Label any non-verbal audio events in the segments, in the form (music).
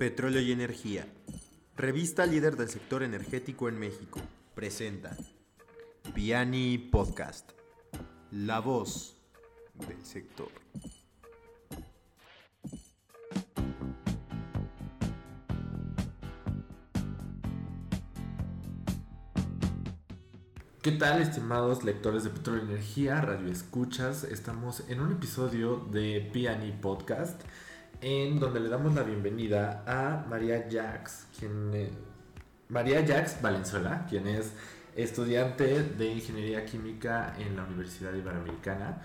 Petróleo y Energía. Revista líder del sector energético en México. Presenta Piani Podcast. La voz del sector. ¿Qué tal, estimados lectores de Petróleo y Energía, Radio Escuchas? Estamos en un episodio de Piani Podcast en donde le damos la bienvenida a María Jax, quien eh, María Jax Valenzuela, quien es estudiante de Ingeniería Química en la Universidad Iberoamericana,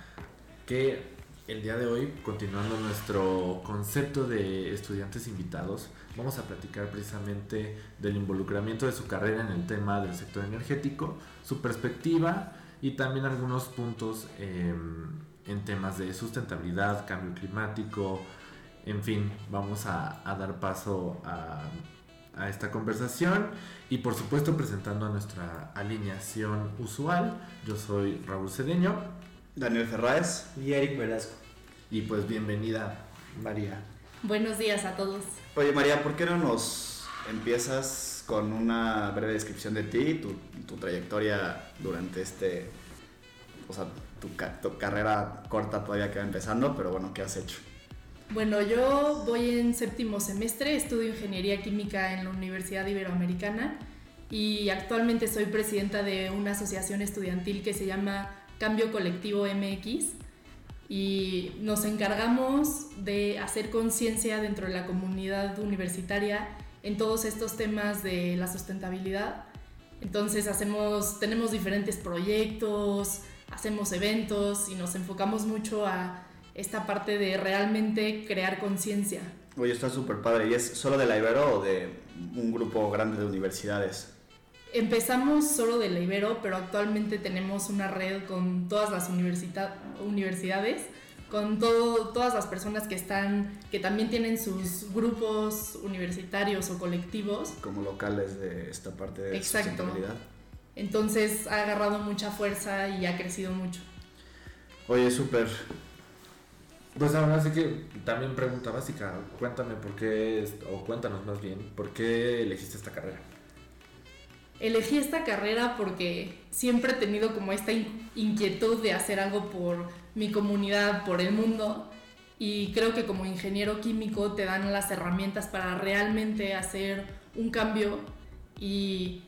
que el día de hoy, continuando nuestro concepto de estudiantes invitados, vamos a platicar precisamente del involucramiento de su carrera en el tema del sector energético, su perspectiva y también algunos puntos em, en temas de sustentabilidad, cambio climático, en fin, vamos a, dar paso a, a, esta conversación y por supuesto presentando a nuestra alineación usual. Yo soy Raúl Cedeño. Daniel Ferraes y Eric Velasco. Y pues bienvenida, María. Buenos días a todos. Oye María, ¿por qué no nos empiezas con una breve descripción de ti, tu, tu trayectoria durante este, o sea, tu, tu carrera corta todavía queda empezando, pero bueno, ¿qué has hecho? Bueno, yo voy en séptimo semestre, estudio ingeniería química en la Universidad Iberoamericana y actualmente soy presidenta de una asociación estudiantil que se llama Cambio Colectivo MX y nos encargamos de hacer conciencia dentro de la comunidad universitaria en todos estos temas de la sustentabilidad. Entonces hacemos, tenemos diferentes proyectos, hacemos eventos y nos enfocamos mucho a esta parte de realmente crear conciencia. Oye, está súper padre. ¿Y es solo de la Ibero o de un grupo grande de universidades? Empezamos solo de la Ibero, pero actualmente tenemos una red con todas las universidades, con todo, todas las personas que están, que también tienen sus grupos universitarios o colectivos. Como locales de esta parte de Exacto. Entonces ha agarrado mucha fuerza y ha crecido mucho. Oye, súper. Pues ahora sí que también pregunta básica, cuéntame por qué, o cuéntanos más bien, ¿por qué elegiste esta carrera? Elegí esta carrera porque siempre he tenido como esta inquietud de hacer algo por mi comunidad, por el mundo, y creo que como ingeniero químico te dan las herramientas para realmente hacer un cambio y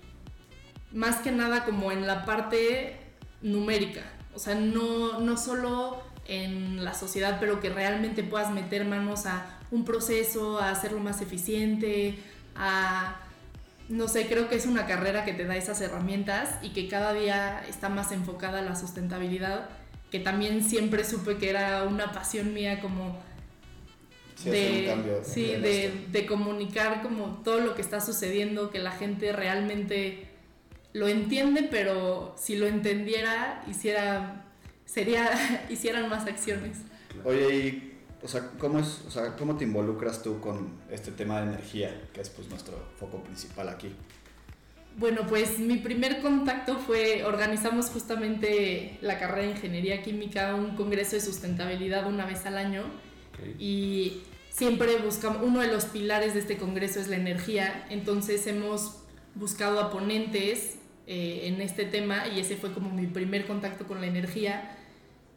más que nada como en la parte numérica, o sea, no, no solo en la sociedad, pero que realmente puedas meter manos a un proceso, a hacerlo más eficiente, a, no sé, creo que es una carrera que te da esas herramientas y que cada día está más enfocada a la sustentabilidad, que también siempre supe que era una pasión mía como de, sí, de, de, comunicar como todo lo que está sucediendo, que la gente realmente lo entiende, pero si lo entendiera, hiciera sería (laughs) hicieran más acciones. Oye, y o sea, ¿cómo es, o sea, cómo te involucras tú con este tema de energía, que es pues nuestro foco principal aquí? Bueno, pues mi primer contacto fue, organizamos justamente la carrera de Ingeniería Química, un congreso de sustentabilidad una vez al año y siempre buscamos, uno de los pilares de este congreso es la energía, entonces hemos buscado a ponentes eh, en este tema y ese fue como mi primer contacto con la energía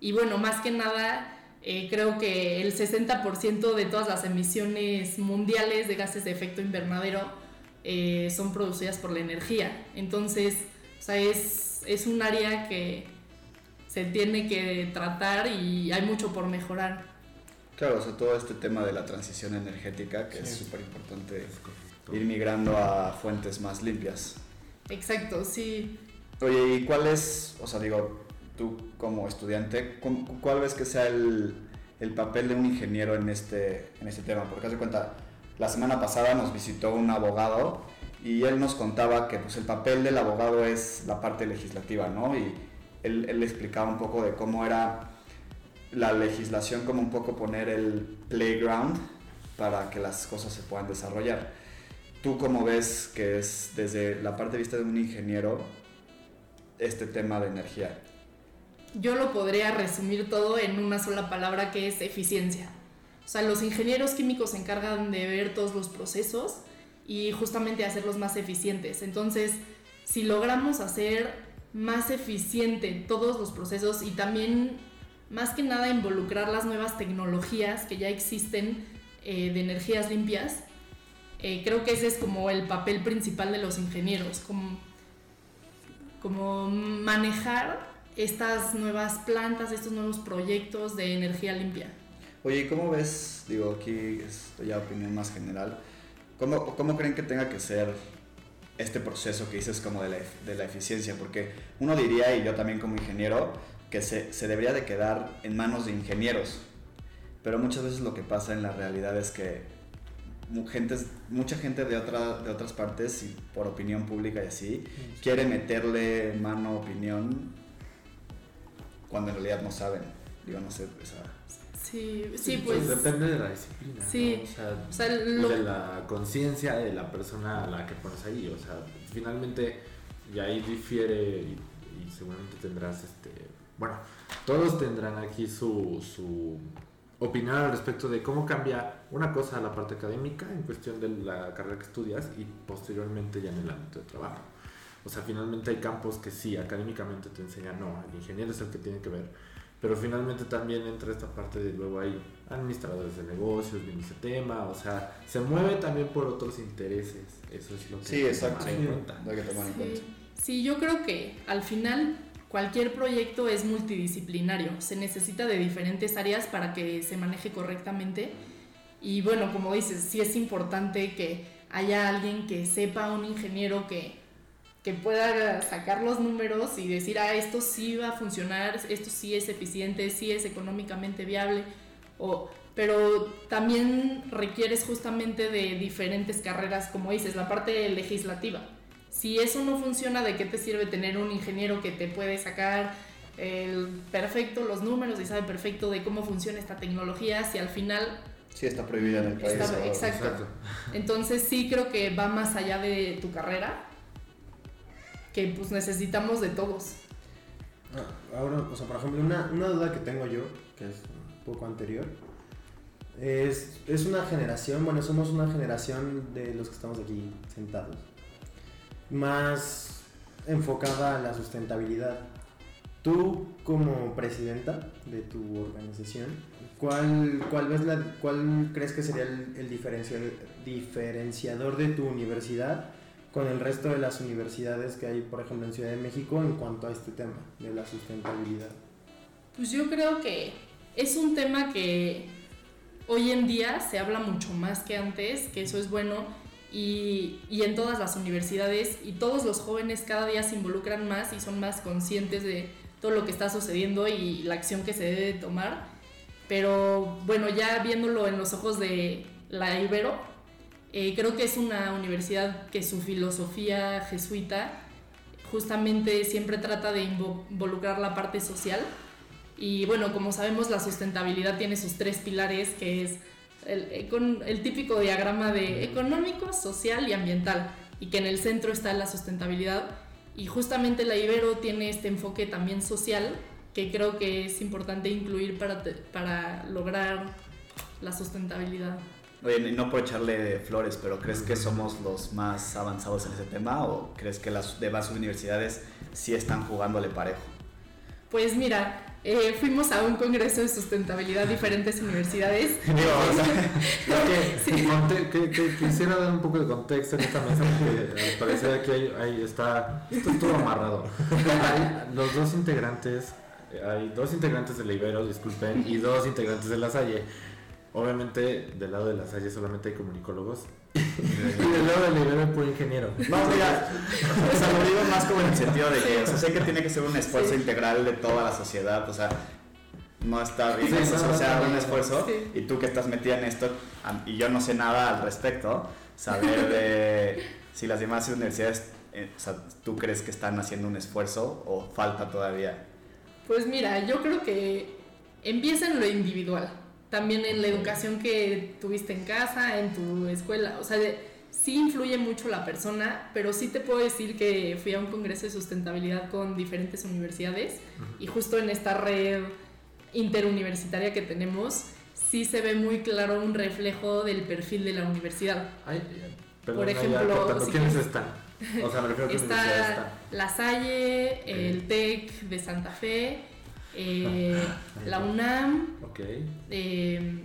y bueno, más que nada, eh, creo que el 60% de todas las emisiones mundiales de gases de efecto invernadero eh, son producidas por la energía. Entonces, o sea, es, es un área que se tiene que tratar y hay mucho por mejorar. Claro, o sea, todo este tema de la transición energética, que es súper importante ir migrando a fuentes más limpias. Exacto, sí. Oye, ¿y cuál es, o sea, digo, tú como estudiante, ¿cuál ves que sea el, el, papel de un ingeniero en este, en este tema? Porque haz de cuenta, la semana pasada nos visitó un abogado y él nos contaba que pues, el papel del abogado es la parte legislativa, ¿no? Y él, él explicaba un poco de cómo era la legislación, como un poco poner el playground para que las cosas se puedan desarrollar. ¿Tú cómo ves que es desde la parte de vista de un ingeniero este tema de energía? yo lo podría resumir todo en una sola palabra que es eficiencia. O sea, los ingenieros químicos se encargan de ver todos los procesos y justamente hacerlos más eficientes. Entonces, si logramos hacer más eficiente todos los procesos y también, más que nada, involucrar las nuevas tecnologías que ya existen eh, de energías limpias, eh, creo que ese es como el papel principal de los ingenieros, como, como manejar estas nuevas plantas, estos nuevos proyectos de energía limpia. Oye, ¿y cómo ves, digo, aquí es ya opinión más general, ¿cómo, cómo creen que tenga que ser este proceso que dices como de la, de la eficiencia? Porque uno diría, y yo también como ingeniero, que se, se debería de quedar en manos de ingenieros, pero muchas veces lo que pasa en la realidad es que gentes, mucha gente de, otra, de otras partes, y por opinión pública y así, quiere meterle mano opinión cuando en realidad no saben. Digo, no sé, esa... Sí, sí, pues... Depende de la disciplina. Sí, ¿no? o sea, o sea, lo- de la conciencia de la persona a la que pones ahí. O sea, finalmente, y ahí difiere, y, y seguramente tendrás, este, bueno, todos tendrán aquí su, su opinión al respecto de cómo cambia una cosa a la parte académica en cuestión de la carrera que estudias y posteriormente ya en el ámbito de trabajo. O sea, finalmente hay campos que sí, académicamente te enseñan, no, el ingeniero es el que tiene que ver, pero finalmente también entra esta parte de luego hay administradores de negocios, viene ese tema, o sea, se mueve también por otros intereses, eso es lo que Sí, hay que exacto. tomar en cuenta. Hay que tomar en cuenta. Sí, sí, yo creo que al final cualquier proyecto es multidisciplinario, se necesita de diferentes áreas para que se maneje correctamente y bueno, como dices, sí es importante que haya alguien que sepa, un ingeniero que, que pueda sacar los números y decir, ah, esto sí va a funcionar, esto sí es eficiente, sí es económicamente viable, o, pero también requieres justamente de diferentes carreras, como dices, la parte legislativa. Si eso no funciona, ¿de qué te sirve tener un ingeniero que te puede sacar el perfecto los números y sabe perfecto de cómo funciona esta tecnología si al final Sí, está prohibida en el país. Está- exacto. Entonces sí creo que va más allá de tu carrera, que pues necesitamos de todos. Ah, Ahora, o sea, por ejemplo, una, una duda que tengo yo, que es un poco anterior, es, es una generación, bueno, somos una generación de los que estamos aquí sentados, más enfocada a la sustentabilidad. Tú como presidenta de tu organización, ¿cuál, cuál, ves la, cuál crees que sería el, el diferenciador de tu universidad con el resto de las universidades que hay, por ejemplo, en Ciudad de México en cuanto a este tema de la sustentabilidad? Pues yo creo que es un tema que hoy en día se habla mucho más que antes, que eso es bueno, y, en todas las universidades y todos los jóvenes cada día se involucran más y son más conscientes de todo lo que está sucediendo y la acción que se debe tomar. Pero bueno, ya viéndolo en los ojos de la Ibero, eh, creo que es una universidad que su filosofía jesuita justamente siempre trata de invo- involucrar la parte social y bueno, como sabemos, la sustentabilidad tiene sus tres pilares, que es el, econ- el típico diagrama de económico, social y ambiental, y que en el centro está la sustentabilidad. Y justamente la Ibero tiene este enfoque también social, que creo que es importante incluir para, te- para lograr la sustentabilidad. Oye, no por echarle flores, pero ¿crees que somos los más avanzados en ese tema o crees que las demás universidades sí están jugándole parejo? Pues mira, eh, fuimos a un congreso de sustentabilidad diferentes universidades. (laughs) Digo, o sea, Es que, conte- que- que quisiera dar un poco de contexto en esta mesa porque al parecer aquí hay, hay- está esto es todo amarrado. Hay los dos integrantes, hay dos integrantes de la Ibero, disculpen, y dos integrantes de la Salle. Obviamente del lado de la Salle solamente hay comunicólogos y del lado de hay puro ingeniero. No, mira, o sea, lo digo más como en el sentido de que, o sea, sé que tiene que ser un esfuerzo Sí. integral de toda la sociedad, o sea, no está bien, Sí, o sea, no, o sea, no, no, un esfuerzo, Sí. y tú que estás metida en esto, y yo no sé nada al respecto, saber (laughs) de si las demás universidades, eh, o sea, tú crees que están haciendo un esfuerzo o falta todavía. Pues mira, yo creo que empieza en lo individual, también en la educación que tuviste en casa, en tu escuela, o sea, de- sí influye mucho la persona, pero sí te puedo decir que fui a un congreso de sustentabilidad con diferentes universidades y justo en esta red interuniversitaria que tenemos, sí se ve muy claro un reflejo del perfil de la universidad. Ay, eh, Por ejemplo, si ¿quiénes están? O sea, me refiero a (laughs) Está están. La Salle, el TEC de Santa Fe, eh, la UNAM, eh,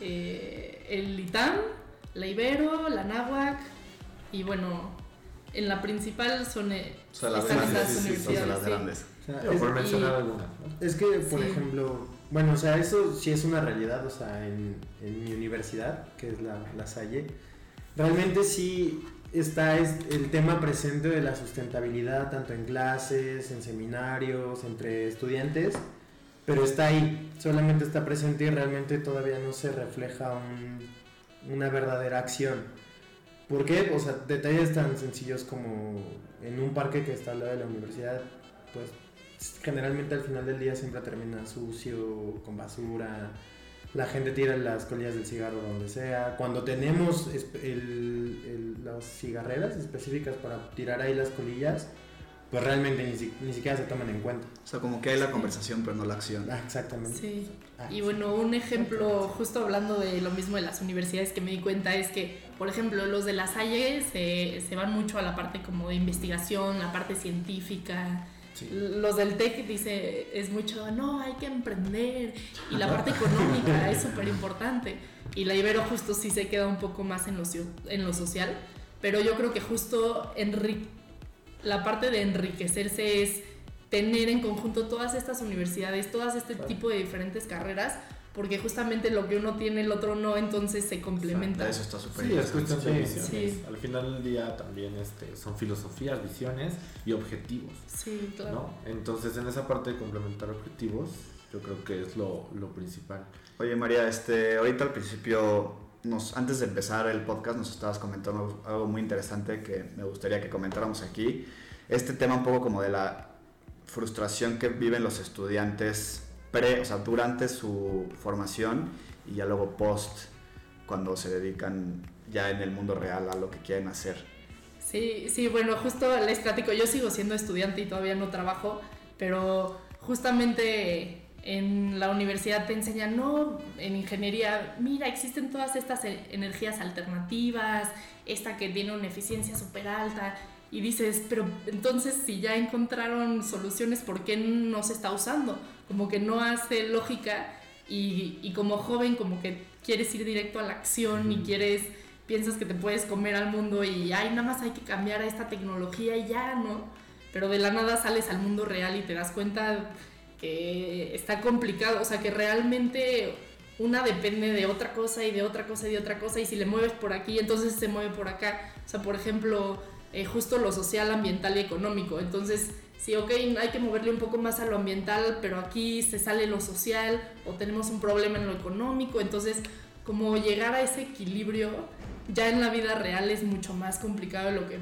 eh, el ITAM, la Ibero, la NAWAC y bueno, en la principal son eh, O sea, las están grandes, esas sí, las sí. grandes. O sea, es- por mencionar ¿no? Es que, por Sí. ejemplo, bueno, o sea, eso sí es una realidad, o sea, en, en mi universidad, que es la, la Salle, realmente sí está es- el tema presente de la sustentabilidad, tanto en clases, en seminarios, entre estudiantes, pero está ahí, solamente está presente y realmente todavía no se refleja un- una verdadera acción. ¿Por qué? O sea, detalles tan sencillos como en un parque que está al lado de la universidad, pues generalmente al final del día siempre termina sucio, con basura. La gente tira las colillas del cigarro donde sea. Cuando tenemos el- el- las cigarreras específicas para tirar ahí las colillas, pues realmente ni siquiera se toman en cuenta. O sea, como que hay la conversación, pero no la acción. Ah, exactamente. Sí. Ah, Y bueno, un ejemplo, justo hablando de lo mismo de las universidades que me di cuenta es que, por ejemplo, los de la Salle se, se van mucho a la parte como de investigación, la parte científica. Sí. Los del TEC dice, es mucho, no, hay que emprender. Y la parte económica es súper importante. Y la Ibero justo sí se queda un poco más en lo, en lo social. Pero yo creo que justo la parte de enriquecerse es tener en conjunto todas estas universidades, todas este Claro. tipo de diferentes carreras, porque justamente lo que uno tiene el otro no, entonces se complementa. Eso está súper Sí, es interesante. cuestión de Sí, visiones. sí. Al final del día también este, son filosofías, visiones y objetivos. Sí, claro. ¿no? Entonces, en esa parte de complementar objetivos, yo creo que es lo, lo principal. Oye María, este, ahorita al principio, nos, antes de empezar el podcast, nos estabas comentando algo muy interesante que me gustaría que comentáramos aquí. Este tema un poco como de la frustración que viven los estudiantes pre, o sea, durante su formación y ya luego post, cuando se dedican ya en el mundo real a lo que quieren hacer. Sí, sí, bueno, justo les platico, yo sigo siendo estudiante y todavía no trabajo, pero justamente en la universidad te enseñan, no, en ingeniería, mira, existen todas estas e- energías alternativas, esta que tiene una eficiencia súper alta, y dices, pero entonces si ya encontraron soluciones, ¿por qué no se está usando? Como que no hace lógica y, y como joven como que quieres ir directo a la acción y quieres piensas que te puedes comer al mundo y ay, nada más hay que cambiar a esta tecnología y ya, ¿no? Pero de la nada sales al mundo real y te das cuenta que está complicado, o sea, que realmente una depende de otra cosa y de otra cosa y de otra cosa y si le mueves por aquí, entonces se mueve por acá. O sea, por ejemplo, eh, justo lo social, ambiental y económico. Entonces, sí, ok, hay que moverle un poco más a lo ambiental, pero aquí se sale lo social o tenemos un problema en lo económico. Entonces, como llegar a ese equilibrio ya en la vida real es mucho más complicado de lo que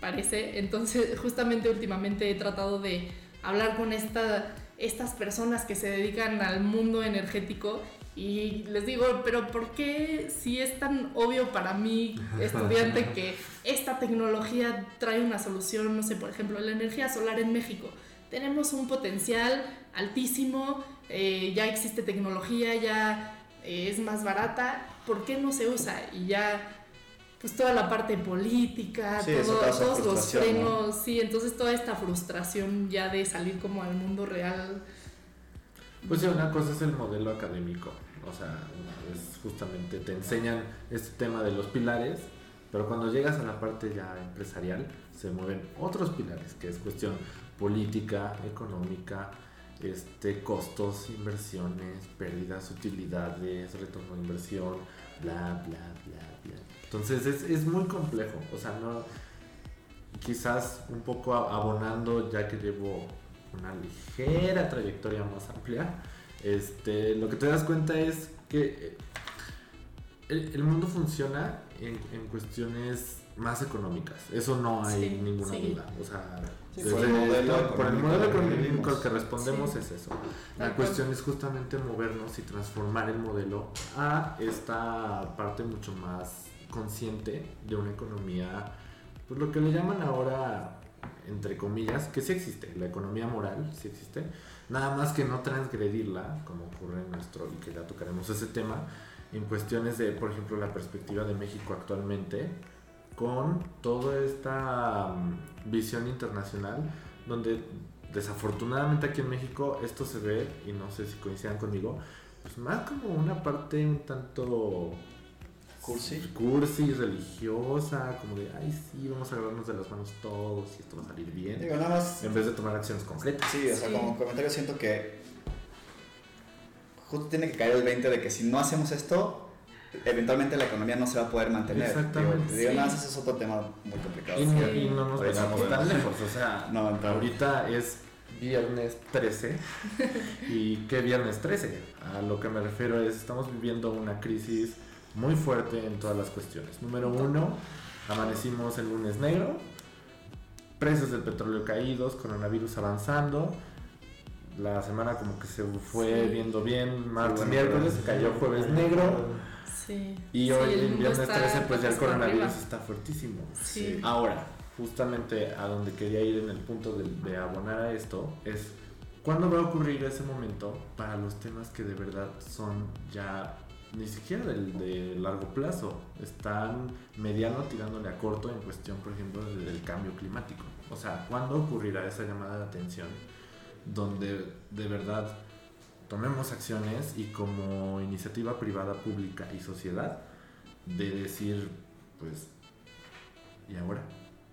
parece. Entonces, (laughs) justamente últimamente he tratado de hablar con esta, estas personas que se dedican al mundo energético y les digo, pero ¿por qué si es tan obvio para mí, (laughs) estudiante, que esta tecnología trae una solución, no sé, por ejemplo, la energía solar en México? Tenemos un potencial altísimo, eh, ya existe tecnología, ya eh, es más barata, ¿por qué no se usa? Y ya, pues toda la parte política, Sí, todo- todos los frenos, sí, entonces toda esta frustración ya de salir como al mundo real. Pues sí, una cosa es el modelo académico, o sea, es justamente te enseñan este tema de los pilares, pero cuando llegas a la parte ya empresarial se mueven otros pilares, que es cuestión política, económica, este, costos, inversiones, pérdidas, utilidades, retorno de inversión, bla, bla, bla, bla. Entonces es, es muy complejo, o sea, no, quizás un poco abonando ya que llevo una ligera trayectoria más amplia, este, lo que te das cuenta es que eh, el, el mundo funciona en, en cuestiones más económicas, eso no hay Sí, ninguna sí. duda, o sea, Sí, desde- por el modelo por el económico modelo al que económico vivimos. al que respondemos Sí. es eso. La cuestión es justamente movernos y transformar el modelo a esta parte mucho más consciente de una economía, pues lo que le llaman ahora entre comillas, que sí existe, la economía moral sí existe, nada más que no transgredirla, como ocurre en nuestro, y que ya tocaremos ese tema, en cuestiones de, por ejemplo, la perspectiva de México actualmente, con toda esta mm, visión internacional, donde desafortunadamente aquí en México esto se ve, y no sé si coincidan conmigo, pues más como una parte un tanto Cursi. cursi, religiosa, como de, ay sí, vamos a agarrarnos de las manos todos y esto va a salir bien, Digo, nada más. en vez de tomar acciones concretas. Sí, o sea, Sí. como comentario siento que justo tiene que caer el 20 de que si no hacemos esto, eventualmente la economía no se va a poder mantener. Exactamente. Digo, Sí. nada más ese es otro tema muy complicado. Y, Sí. y no nos podemos. tan lejos, o sea, No, no. ahorita es viernes 13. (laughs) ¿Y qué viernes 13? A lo que me refiero es, estamos viviendo una crisis muy fuerte en todas las cuestiones. Número uno, amanecimos el lunes negro, precios del petróleo caídos, coronavirus avanzando. La semana como que se fue Sí. viendo bien, martes, bueno, miércoles, cayó jueves negro. Sí. Y Sí, hoy, el mundo viernes está 13, pues ya el coronavirus arriba. está fuertísimo. Sí. Ahora, justamente a donde quería ir en el punto de, de abonar a esto es cuándo va a ocurrir ese momento para los temas que de verdad son ya ni siquiera del, de largo plazo, están mediano tirándole a corto en cuestión, por ejemplo, del, cambio climático. O sea, ¿cuándo ocurrirá esa llamada de atención donde de verdad tomemos acciones y como iniciativa privada, pública y sociedad de decir, pues, ¿y ahora?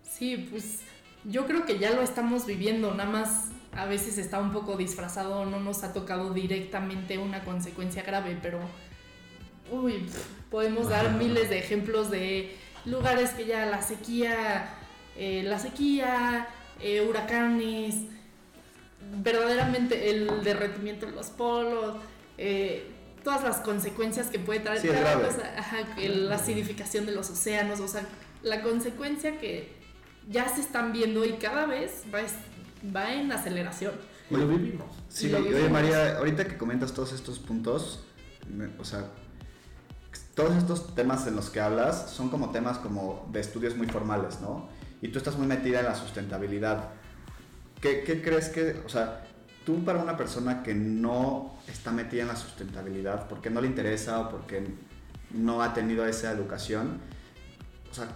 Sí, pues yo creo que ya lo estamos viviendo, nada más a veces está un poco disfrazado, no nos ha tocado directamente una consecuencia grave, pero uy, podemos dar (laughs) miles de ejemplos de lugares que ya la sequía, eh, la sequía, eh, huracanes, verdaderamente el derretimiento de los polos, eh, todas las consecuencias que puede traer Sí, ajá, la acidificación de los océanos, o sea, la consecuencia que ya se están viendo y cada vez va, es- va en aceleración. Y lo vivimos. Sí, lo oye vivimos. María, ahorita que comentas todos estos puntos, me- o sea, todos estos temas en los que hablas son como temas como de estudios muy formales, ¿no? Y tú estás muy metida en la sustentabilidad. ¿Qué, qué crees que, o sea, tú para una persona que no está metida en la sustentabilidad, porque no le interesa o porque no ha tenido esa educación, o sea,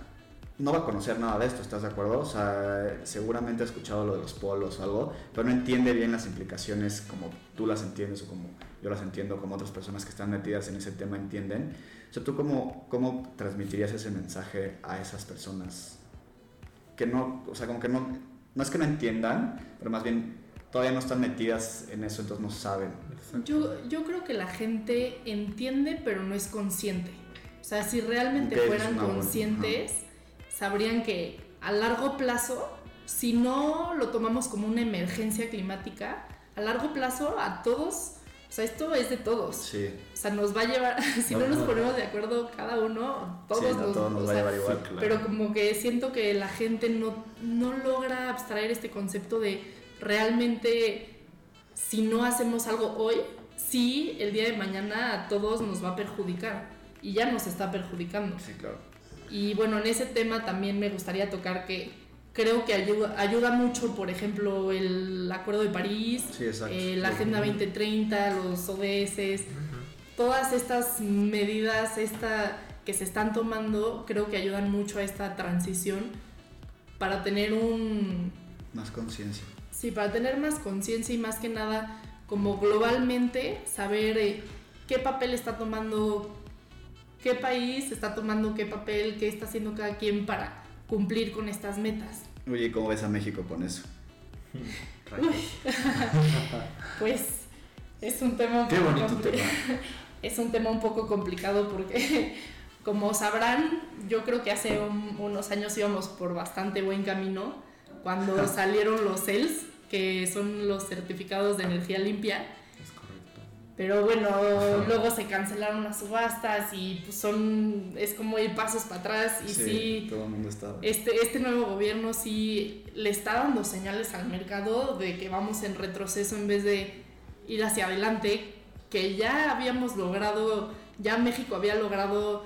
no va a conocer nada de esto, ¿estás de acuerdo? O sea, seguramente ha escuchado lo de los polos o algo, pero no entiende bien las implicaciones como tú las entiendes o como yo las entiendo, como otras personas que están metidas en ese tema entienden. O sea, ¿tú cómo, cómo transmitirías ese mensaje a esas personas? Que no, o sea, como que no, no es que no entiendan, pero más bien todavía no están metidas en eso, entonces no saben. Yo, yo creo que la gente entiende, pero no es consciente. O sea, si realmente Ok, es fueran una buena- conscientes, sabrían que a largo plazo, si no lo tomamos como una emergencia climática, a largo plazo a todos, sea, esto es de todos. Sí, O sea, nos va a llevar, (laughs) si no nos ponemos de acuerdo cada uno, todos sí, no, nos, todo nos o va a llevar igual. claro. pero como que siento que la gente no, no logra abstraer este concepto de realmente si no hacemos algo hoy, sí el día de mañana a todos nos va a perjudicar y ya nos está perjudicando. Sí, claro. Y bueno, en ese tema también me gustaría tocar que creo que ayuda, ayuda mucho, por ejemplo, el Acuerdo de París, Sí, eh, la Agenda 2030, los ODS, todas estas medidas esta, que se están tomando creo que ayudan mucho a esta transición para tener un Más conciencia. sí para tener más conciencia y más que nada como globalmente saber eh, qué papel está tomando qué país está tomando qué papel qué está haciendo cada quien para cumplir con estas metas Oye, ¿cómo ves a México con eso? (laughs) (laughs) pues es un tema un Qué poco bonito tema. (laughs) es un tema un poco complicado porque, como sabrán, yo creo que hace un- unos años íbamos por bastante buen camino cuando salieron los CELS, que son los certificados de energía limpia. Pero bueno, luego se cancelaron las subastas y pues son, es como ir pasos para atrás y sí, todo el mundo está. este, este nuevo gobierno sí le está dando señales al mercado de que vamos en retroceso en vez de ir hacia adelante, que ya habíamos logrado, ya México había logrado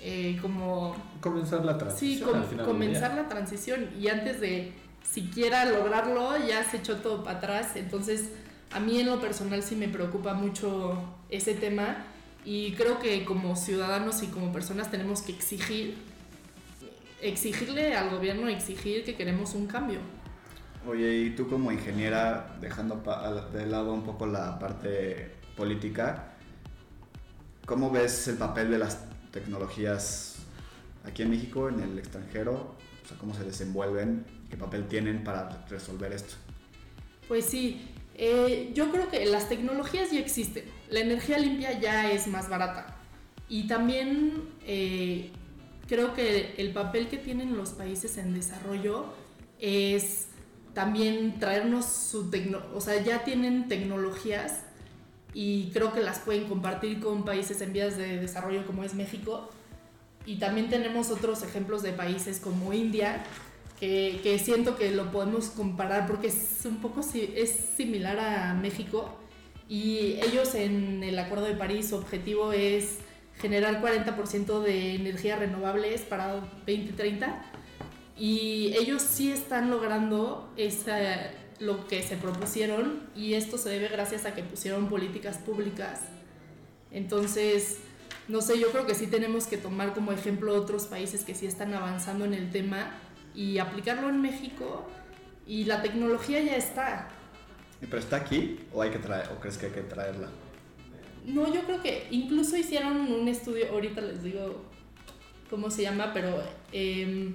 eh, como Comenzar la sí, transición. com- al final del comenzar la transición y antes de siquiera lograrlo ya se echó todo para atrás. Entonces, a mí en lo personal sí me preocupa mucho ese tema y creo que como ciudadanos y como personas tenemos que exigir, exigirle al gobierno, exigir que queremos un cambio. Oye, y tú como ingeniera, dejando de lado un poco la parte política, ¿cómo ves el papel de las tecnologías aquí en México, en el extranjero? O sea, ¿cómo se desenvuelven? ¿Qué papel tienen para resolver esto? Pues sí, eh, yo creo que las tecnologías ya existen. La energía limpia ya es más barata. Y también eh, creo que el papel que tienen los países en desarrollo es también traernos su tecnología, o sea, ya tienen tecnologías y creo que las pueden compartir con países en vías de desarrollo como es México. Y también tenemos otros ejemplos de países como India, que, que siento que lo podemos comparar porque es un poco es similar a México. Y ellos en el Acuerdo de París, su objetivo es generar 40% de energías renovables para 2030 y ellos sí están logrando esa, lo que se propusieron y esto se debe gracias a que pusieron políticas públicas. Entonces, no sé, yo creo que sí tenemos que tomar como ejemplo otros países que sí están avanzando en el tema y aplicarlo en México y la tecnología ya está. ¿Pero está aquí o, hay que traer, o crees que hay que traerla? No, yo creo que incluso hicieron un estudio, ahorita les digo cómo se llama, pero em,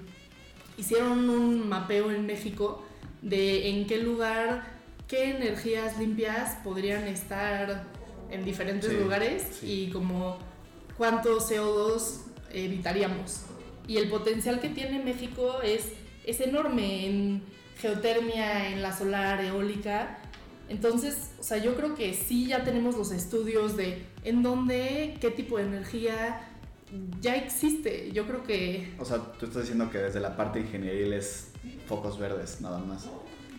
hicieron un mapeo en México de en qué lugar, qué energías limpias podrían estar en diferentes lugares y como cuánto CO2 evitaríamos. Y el potencial que tiene México es, es enorme en geotermia, en la solar, eólica. Entonces, o sea, yo creo que sí ya tenemos los estudios de en dónde, qué tipo de energía, ya existe. Yo creo que... O sea, tú estás diciendo que desde la parte ingenieril es focos verdes, nada más.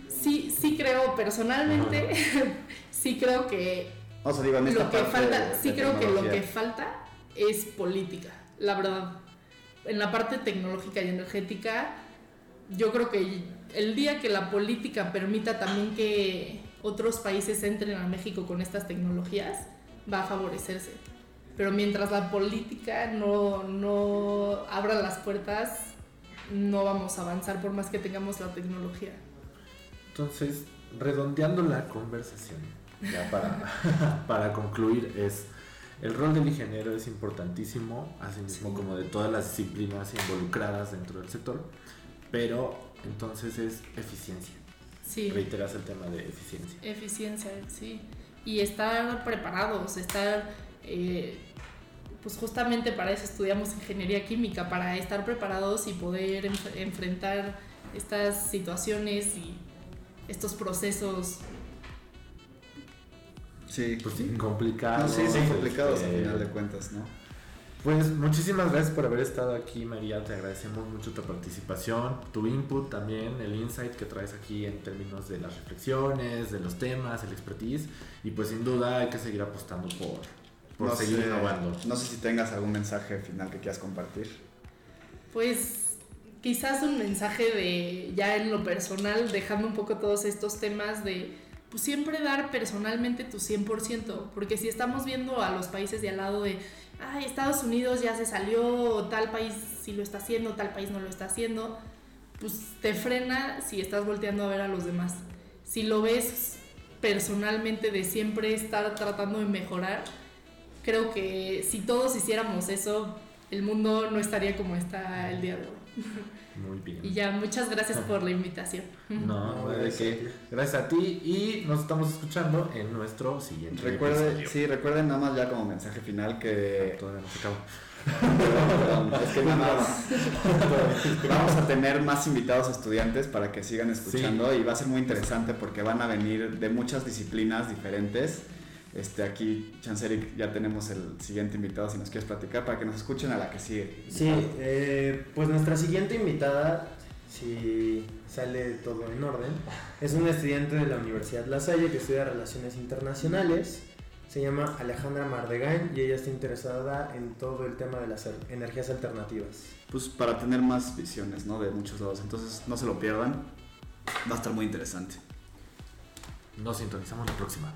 Sí, sí creo personalmente, (laughs) sí creo que... O sea, digo, en esta lo que falta, sí creo que lo que falta es política, la verdad. En la parte tecnológica y energética, yo creo que el día que la política permita también que otros países entren a México con estas tecnologías, va a favorecerse pero mientras la política no, no abra las puertas, no vamos a avanzar por más que tengamos la tecnología. Entonces, redondeando la conversación, ya para, (laughs) para concluir, es el rol del ingeniero es importantísimo, así mismo como de todas las disciplinas involucradas dentro del sector, pero entonces es eficiencia. Sí. Reiteras el tema de eficiencia. Eficiencia, sí. Y estar preparados, estar eh, pues justamente para eso estudiamos ingeniería química, para estar preparados y poder enfrentar estas situaciones y estos procesos. Sí, pues sí, complicados. sí, sí, complicados al este, final de cuentas, ¿no? Pues muchísimas gracias por haber estado aquí, María. Te agradecemos mucho tu participación, tu input también, el insight que traes aquí en términos de las reflexiones, de los temas, el expertise. Y pues sin duda hay que seguir apostando por, no seguir sé, innovando. No sé si tengas algún mensaje final que quieras compartir. Pues quizás un mensaje de ya en lo personal, dejando un poco todos estos temas de pues siempre dar personalmente tu 100%, porque si estamos viendo a los países de al lado de, ay, Estados Unidos ya se salió, tal país sí lo está haciendo, tal país no lo está haciendo, pues te frena si estás volteando a ver a los demás. Si lo ves personalmente de siempre estar tratando de mejorar, creo que si todos hiciéramos eso, el mundo no estaría como está el día de hoy. (laughs) Muy bien. Y ya, muchas gracias por la invitación. No, de qué. Gracias a ti y nos estamos escuchando en nuestro siguiente Recuerde, Sí, recuerden nada más ya como mensaje final que... Todavía no se acaba. es que nada más. (laughs) Vamos a tener más invitados estudiantes para que sigan escuchando y va a ser muy interesante porque van a venir de muchas disciplinas diferentes este, aquí, Chanceric, ya tenemos el siguiente invitado, si nos quieres platicar, para que nos escuchen a la que sigue. Sí, eh, pues nuestra siguiente invitada, si sale todo en orden, es una estudiante de la Universidad La Salle que estudia Relaciones Internacionales. Se llama Alejandra Mardegain y ella está interesada en todo el tema de las energías alternativas. Pues para tener más visiones, ¿no? De muchos lados. Entonces, no se lo pierdan. va a estar muy interesante. Nos sintonizamos la próxima.